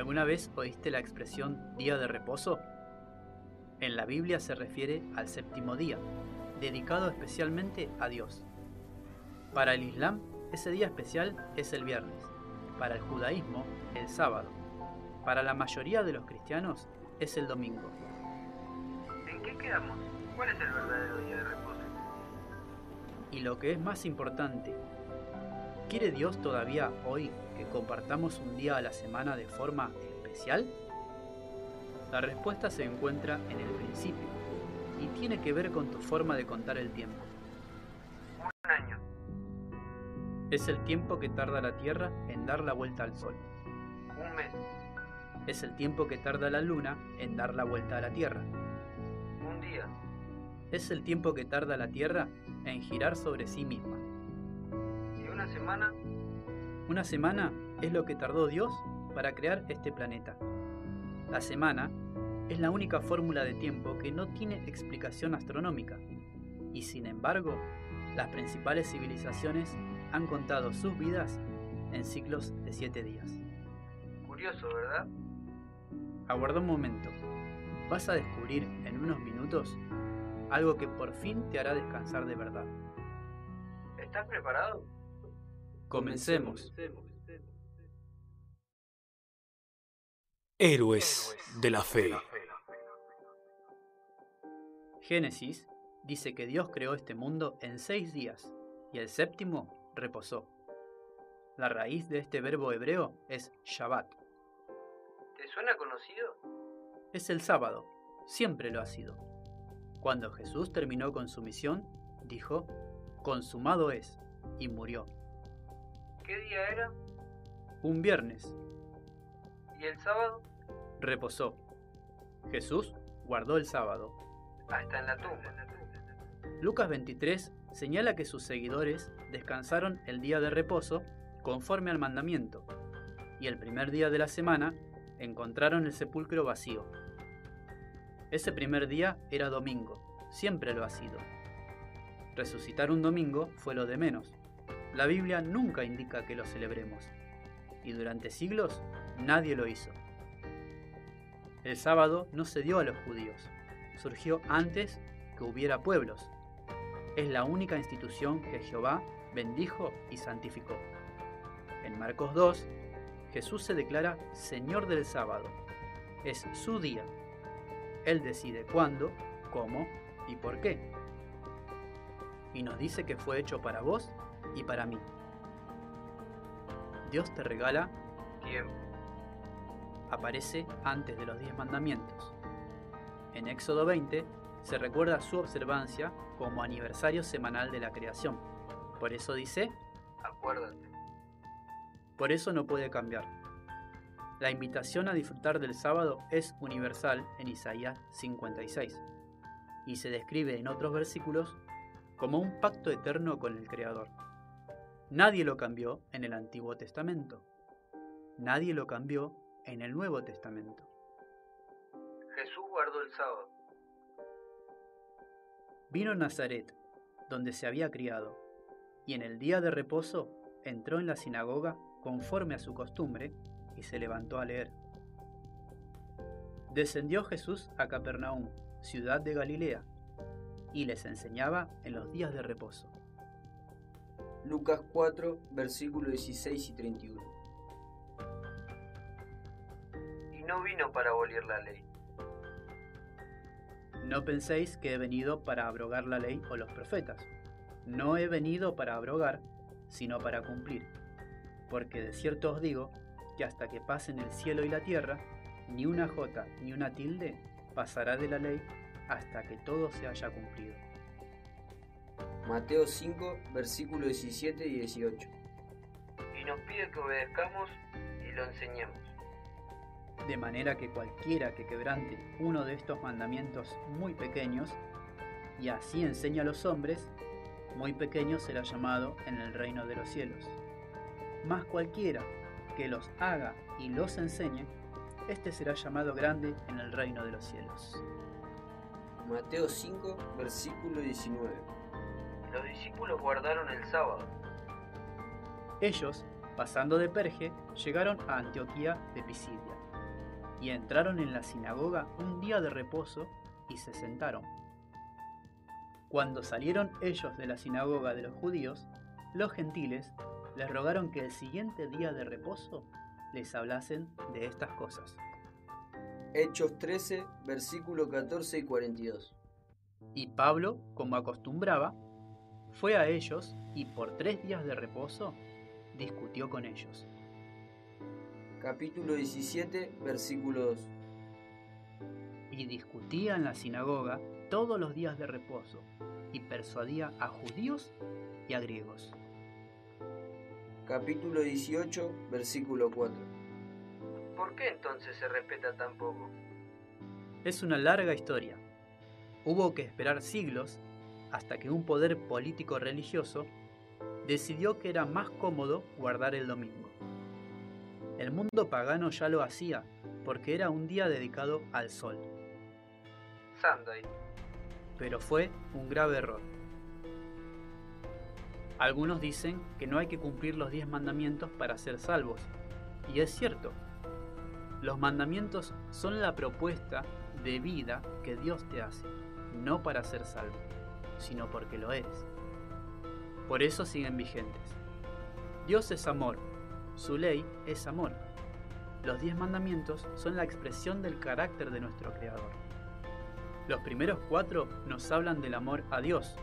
¿Alguna vez oíste la expresión día de reposo? En la Biblia se refiere al séptimo día, dedicado especialmente a Dios. Para el Islam, ese día especial es el viernes, para el judaísmo, el sábado, para la mayoría de los cristianos es el domingo. ¿En qué quedamos? ¿Cuál es el verdadero día de reposo? Y lo que es más importante, ¿quiere Dios todavía hoy que compartamos un día a la semana de forma especial? La respuesta se encuentra en el principio y tiene que ver con tu forma de contar el tiempo. Un año. Es el tiempo que tarda la Tierra en dar la vuelta al Sol. Un mes. Es el tiempo que tarda la Luna en dar la vuelta a la Tierra. Un día. Es el tiempo que tarda la Tierra en girar sobre sí misma. ¿Y una semana? Una semana es lo que tardó Dios para crear este planeta. La semana es la única fórmula de tiempo que no tiene explicación astronómica, y sin embargo, las principales civilizaciones han contado sus vidas en ciclos de siete días. Curioso, ¿verdad? Aguarda un momento. Vas a descubrir en unos minutos algo que por fin te hará descansar de verdad. ¿Estás preparado? Comencemos. Héroes de la fe. Génesis dice que Dios creó este mundo en seis días y el séptimo reposó. La raíz de este verbo hebreo es Shabbat. ¿Te suena conocido? Es el sábado, siempre lo ha sido. Cuando Jesús terminó con su misión, dijo, consumado es, y murió. ¿Qué día era? Un viernes, ¿Y el sábado? reposó. Jesús guardó el sábado. Hasta en la tumba. Lucas 23 señala que sus seguidores descansaron el día de reposo conforme al mandamiento, y el primer día de la semana encontraron el sepulcro vacío. Ese primer día era domingo, siempre lo ha sido. Resucitar un domingo fue lo de menos. La Biblia nunca indica que lo celebremos, y durante siglos nadie lo hizo. El sábado no se dio a los judíos, surgió antes que hubiera pueblos. Es la única institución que Jehová bendijo y santificó. En Marcos 2, Jesús se declara Señor del sábado. Es su día. Él decide cuándo, cómo y por qué. Y nos dice que fue hecho para vos y para mí. Dios te regala Tiempo. aparece antes de los diez mandamientos. En Éxodo 20 se recuerda su observancia como aniversario semanal de la creación. Por eso dice, Acuérdate. por eso no puede cambiar. La invitación a disfrutar del sábado es universal en Isaías 56 y se describe en otros versículos como un pacto eterno con el Creador. Nadie lo cambió en el Antiguo Testamento. Nadie lo cambió en el Nuevo Testamento. Jesús guardó el sábado. Vino a Nazaret, donde se había criado, y en el día de reposo entró en la sinagoga conforme a su costumbre y se levantó a leer. Descendió Jesús a Capernaum, ciudad de Galilea, y les enseñaba en los días de reposo. Lucas 4, versículos 16 y 31. Y no vino para abolir la ley, No penséis que he venido para abrogar la ley o los profetas. No he venido para abrogar, sino para cumplir. Porque de cierto os digo que hasta que pasen el cielo y la tierra, ni una jota ni una tilde pasará de la ley hasta que todo se haya cumplido. Mateo 5, versículos 17 y 18. y nos pide que obedezcamos y lo enseñemos. De manera que cualquiera que quebrante uno de estos mandamientos muy pequeños, y así enseña a los hombres, muy pequeño será llamado en el reino de los cielos. Mas cualquiera que los haga y los enseñe, éste será llamado grande en el reino de los cielos. Mateo 5, versículo 19. Los discípulos guardaron el sábado. Ellos Pasando de Perge, llegaron a Antioquía de Pisidia y entraron en la sinagoga un día de reposo y se sentaron. Cuando salieron ellos de la sinagoga de los judíos, los gentiles les rogaron que el siguiente día de reposo les hablasen de estas cosas. Hechos 13, versículo 14 y 42. Y Pablo, como acostumbraba, fue a ellos y por tres días de reposo discutió con ellos. Capítulo 17, versículo 2. Y discutía en la sinagoga todos los días de reposo y persuadía a judíos y a griegos. Capítulo 18, versículo 4. ¿Por qué entonces se respeta tan poco? Es una larga historia. Hubo que esperar siglos hasta que un poder político religioso decidió que era más cómodo guardar el domingo. El mundo pagano ya lo hacía porque era un día dedicado al sol. Sunday. Pero fue un grave error. Algunos dicen que no hay que cumplir los diez mandamientos para ser salvos. Y es cierto. Los mandamientos son la propuesta de vida que Dios te hace, no para ser salvo, sino porque lo eres. Por eso siguen vigentes. Dios es amor, su ley es amor. Los diez mandamientos son la expresión del carácter de nuestro Creador. Los primeros cuatro nos hablan del amor a Dios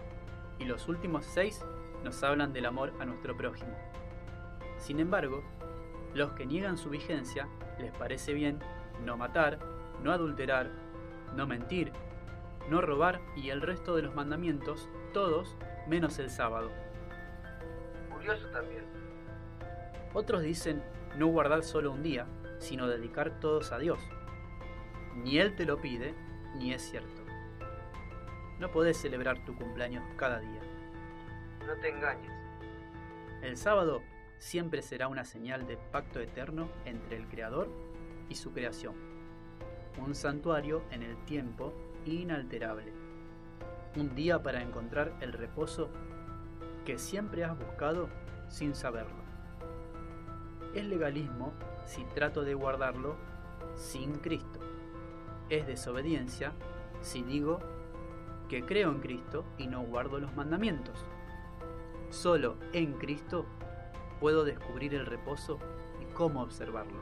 y los últimos seis nos hablan del amor a nuestro prójimo. Sin embargo, los que niegan su vigencia les parece bien no matar, no adulterar, no mentir, no robar y el resto de los mandamientos, todos menos el sábado. Curioso también. Otros dicen no guardar solo un día, sino dedicar todos a Dios. Ni Él te lo pide, ni es cierto. No podés celebrar tu cumpleaños cada día. No te engañes. El sábado siempre será una señal de pacto eterno entre el Creador y su creación. Un santuario en el tiempo inalterable. Un día para encontrar el reposo que siempre has buscado sin saberlo. Es legalismo si trato de guardarlo sin Cristo. Es desobediencia si digo que creo en Cristo y no guardo los mandamientos. Solo en Cristo puedo descubrir el reposo y cómo observarlo.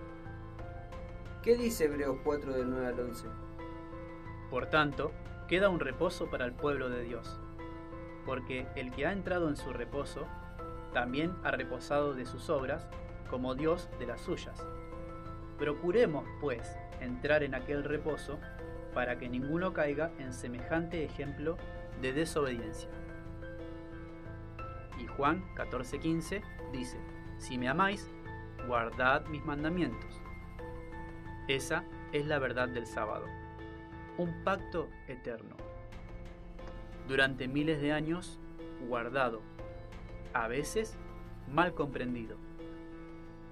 ¿Qué dice Hebreos 4 del 9 al 11? Por tanto, queda un reposo para el pueblo de Dios, porque el que ha entrado en su reposo, también ha reposado de sus obras, como Dios de las suyas. Procuremos, pues, entrar en aquel reposo, para que ninguno caiga en semejante ejemplo de desobediencia. Y Juan 14:15 dice, si me amáis, guardad mis mandamientos. Esa es la verdad del sábado, un pacto eterno. Durante miles de años, guardado, a veces mal comprendido,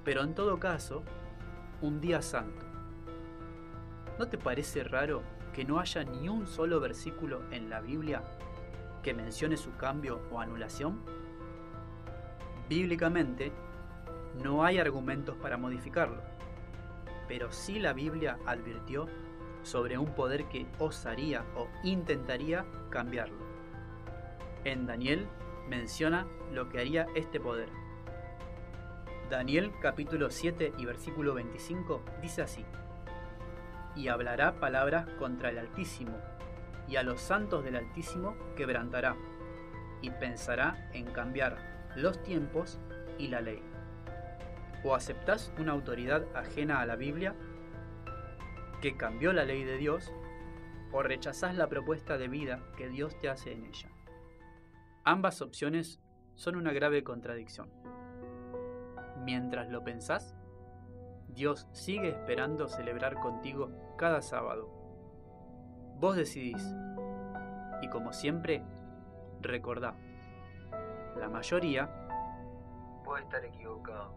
pero en todo caso, un día santo. ¿No te parece raro que no haya ni un solo versículo en la Biblia que mencione su cambio o anulación? Bíblicamente, no hay argumentos para modificarlo, pero sí la Biblia advirtió sobre un poder que osaría o intentaría cambiarlo. En Daniel menciona lo que haría este poder. Daniel capítulo 7 y versículo 25 dice así, y hablará palabras contra el Altísimo, y a los santos del Altísimo quebrantará, y pensará en cambiar los tiempos y la ley. O aceptás una autoridad ajena a la Biblia, que cambió la ley de Dios, o rechazás la propuesta de vida que Dios te hace en ella. Ambas opciones son una grave contradicción. Mientras lo pensás, Dios sigue esperando celebrar contigo cada sábado. Vos decidís. Y como siempre, recordá, la mayoría Puede estar equivocado.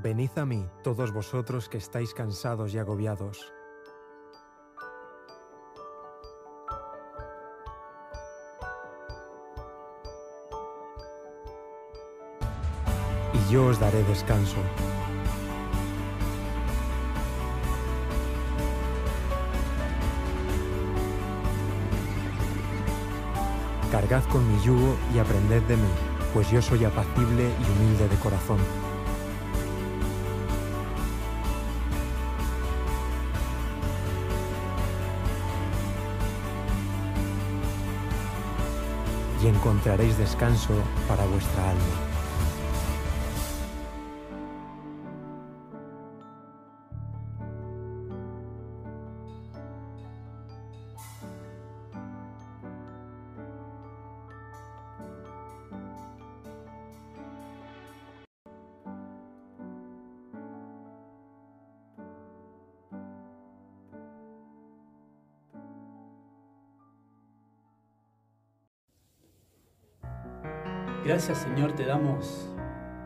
Venid a mí, todos vosotros que estáis cansados y agobiados. Y yo os daré descanso. Cargad con mi yugo y aprended de mí, pues yo soy apacible y humilde de corazón. Encontraréis descanso para vuestra alma. Gracias Señor te damos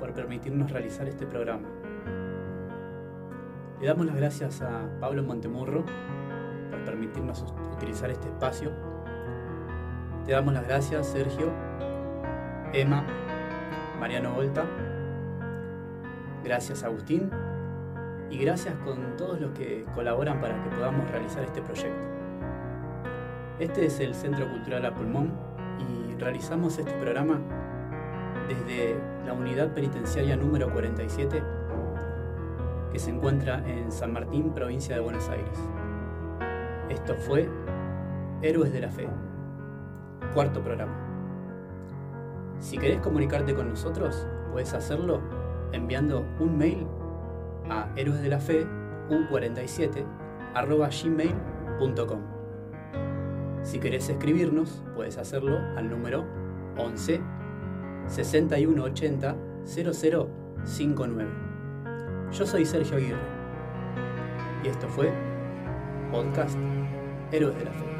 por permitirnos realizar este programa. Le damos las gracias a Pablo Montemurro por permitirnos utilizar este espacio. Te damos las gracias Sergio, Emma, Mariano Volta. Gracias Agustín y gracias con todos los que colaboran para que podamos realizar este proyecto. Este es el Centro Cultural A Pulmón y realizamos este programa desde la unidad penitenciaria número 47 que se encuentra en San Martín, provincia de Buenos Aires. Esto fue Héroes de la Fe, cuarto programa. Si querés comunicarte con nosotros, puedes hacerlo enviando un mail a héroes de la fe u47 gmail.com. Si querés escribirnos, puedes hacerlo al número 11 6180 0059. Yo soy Sergio Aguirre y esto fue Podcast Héroes de la Fe.